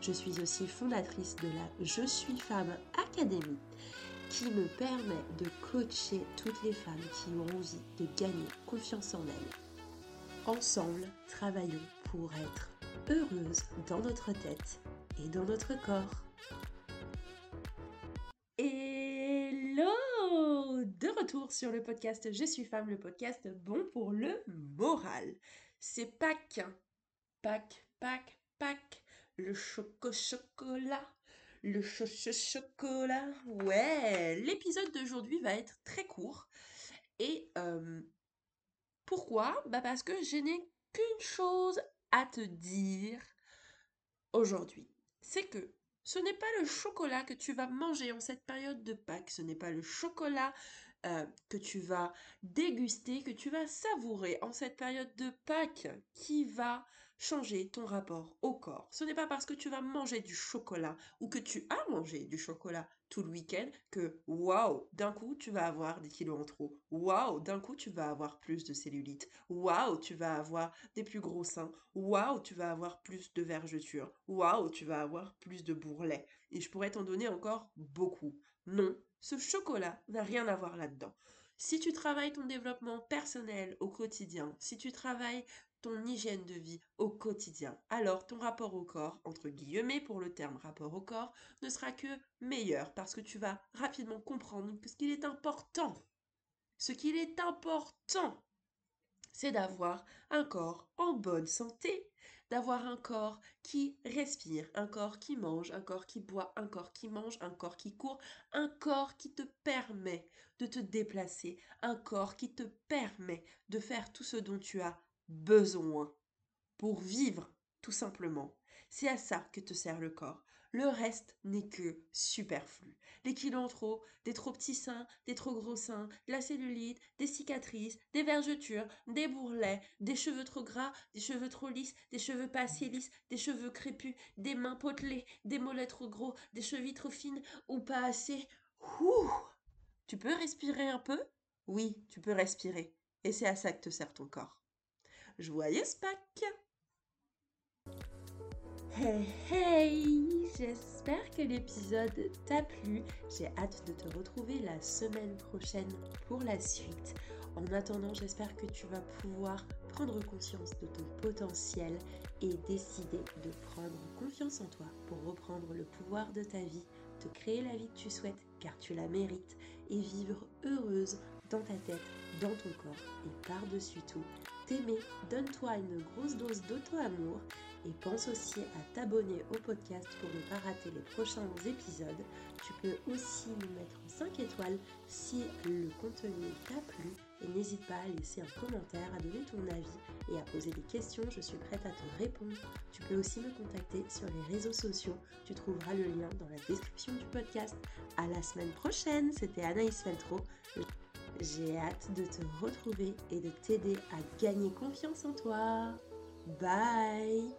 Je suis aussi fondatrice de la Je suis femme Academy qui me permet de coacher toutes les femmes qui ont envie de gagner confiance en elles. Ensemble, travaillons pour être heureuses dans notre tête et dans notre corps. Hello De retour sur le podcast Je suis femme, le podcast bon pour le moral. C'est Pâques. Pâques, Pâques, Pâques le choco chocolat, le choco chocolat. Ouais, l'épisode d'aujourd'hui va être très court. Et euh, pourquoi? Bah parce que je n'ai qu'une chose à te dire aujourd'hui. C'est que ce n'est pas le chocolat que tu vas manger en cette période de Pâques, ce n'est pas le chocolat euh, que tu vas déguster, que tu vas savourer en cette période de Pâques qui va changer ton rapport au corps. Ce n'est pas parce que tu vas manger du chocolat ou que tu as mangé du chocolat tout le week-end que waouh, d'un coup tu vas avoir des kilos en trop. Waouh, d'un coup tu vas avoir plus de cellulite. Waouh, tu vas avoir des plus gros seins. Waouh, tu vas avoir plus de vergetures. Waouh, tu vas avoir plus de bourrelets. Et je pourrais t'en donner encore beaucoup. Non, ce chocolat n'a rien à voir là-dedans. Si tu travailles ton développement personnel au quotidien, si tu travailles ton hygiène de vie au quotidien. Alors ton rapport au corps, entre guillemets pour le terme rapport au corps, ne sera que meilleur parce que tu vas rapidement comprendre que ce qu'il est important, ce qu'il est important, c'est d'avoir un corps en bonne santé, d'avoir un corps qui respire, un corps qui mange, un corps qui boit, un corps qui mange, un corps qui court, un corps qui te permet de te déplacer, un corps qui te permet de faire tout ce dont tu as besoin pour vivre, tout simplement. C'est à ça que te sert le corps. Le reste n'est que superflu. Les kilos trop, des trop petits seins, des trop gros seins, de la cellulite, des cicatrices, des vergetures, des bourrelets, des cheveux trop gras, des cheveux trop lisses, des cheveux pas assez lisses, des cheveux crépus, des mains potelées, des mollets trop gros, des chevilles trop fines ou pas assez. Ouh Tu peux respirer un peu? Oui, tu peux respirer. Et c'est à ça que te sert ton corps. Joyeuse Pâques Hey hey J'espère que l'épisode t'a plu. J'ai hâte de te retrouver la semaine prochaine pour la suite. En attendant, j'espère que tu vas pouvoir prendre conscience de ton potentiel et décider de prendre confiance en toi pour reprendre le pouvoir de ta vie, te créer la vie que tu souhaites car tu la mérites et vivre heureuse dans ta tête, dans ton corps et par-dessus tout donne-toi une grosse dose d'auto-amour et pense aussi à t'abonner au podcast pour ne pas rater les prochains épisodes. Tu peux aussi nous mettre 5 étoiles si le contenu t'a plu et n'hésite pas à laisser un commentaire, à donner ton avis et à poser des questions, je suis prête à te répondre. Tu peux aussi me contacter sur les réseaux sociaux, tu trouveras le lien dans la description du podcast. À la semaine prochaine, c'était Anaïs Feltro. J'ai hâte de te retrouver et de t'aider à gagner confiance en toi. Bye